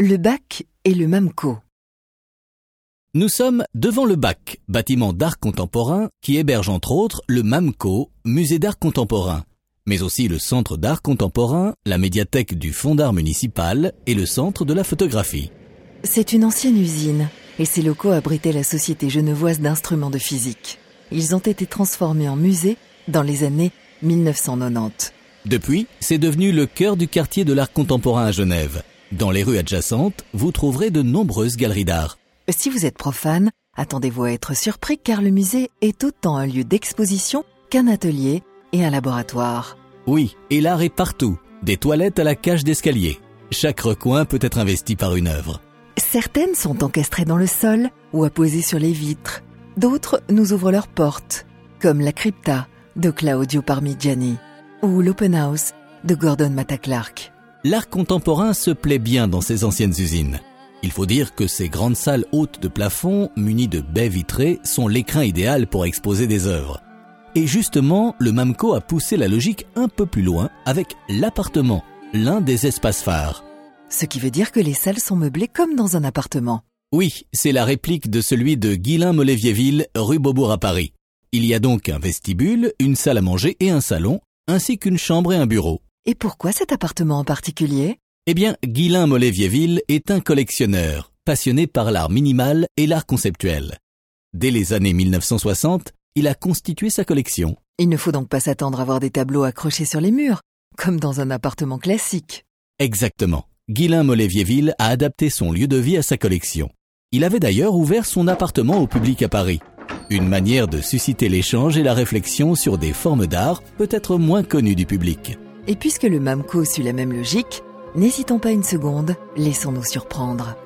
Le bac et le MAMCO. Nous sommes devant le BAC, bâtiment d'art contemporain qui héberge entre autres le MAMCO, musée d'art contemporain, mais aussi le centre d'art contemporain, la médiathèque du Fonds d'art municipal et le centre de la photographie. C'est une ancienne usine et ses locaux abritaient la Société genevoise d'instruments de physique. Ils ont été transformés en musée dans les années 1990. Depuis, c'est devenu le cœur du quartier de l'art contemporain à Genève. Dans les rues adjacentes, vous trouverez de nombreuses galeries d'art. Si vous êtes profane, attendez-vous à être surpris car le musée est autant un lieu d'exposition qu'un atelier et un laboratoire. Oui, et l'art est partout, des toilettes à la cage d'escalier. Chaque recoin peut être investi par une œuvre. Certaines sont encastrées dans le sol ou apposées sur les vitres. D'autres nous ouvrent leurs portes, comme la crypta de Claudio Parmigiani ou l'open house de Gordon Matta Clark l'art contemporain se plaît bien dans ces anciennes usines. Il faut dire que ces grandes salles hautes de plafond, munies de baies vitrées, sont l'écrin idéal pour exposer des œuvres. Et justement, le MAMCO a poussé la logique un peu plus loin avec l'appartement, l'un des espaces phares. Ce qui veut dire que les salles sont meublées comme dans un appartement. Oui, c'est la réplique de celui de Guillain Moléviéville, rue Beaubourg à Paris. Il y a donc un vestibule, une salle à manger et un salon, ainsi qu'une chambre et un bureau. Et pourquoi cet appartement en particulier? Eh bien, Guillain Moléviéville est un collectionneur, passionné par l'art minimal et l'art conceptuel. Dès les années 1960, il a constitué sa collection. Il ne faut donc pas s'attendre à voir des tableaux accrochés sur les murs, comme dans un appartement classique. Exactement. Guillain Moléviéville a adapté son lieu de vie à sa collection. Il avait d'ailleurs ouvert son appartement au public à Paris. Une manière de susciter l'échange et la réflexion sur des formes d'art peut-être moins connues du public. Et puisque le MAMCO suit la même logique, n'hésitons pas une seconde, laissons-nous surprendre.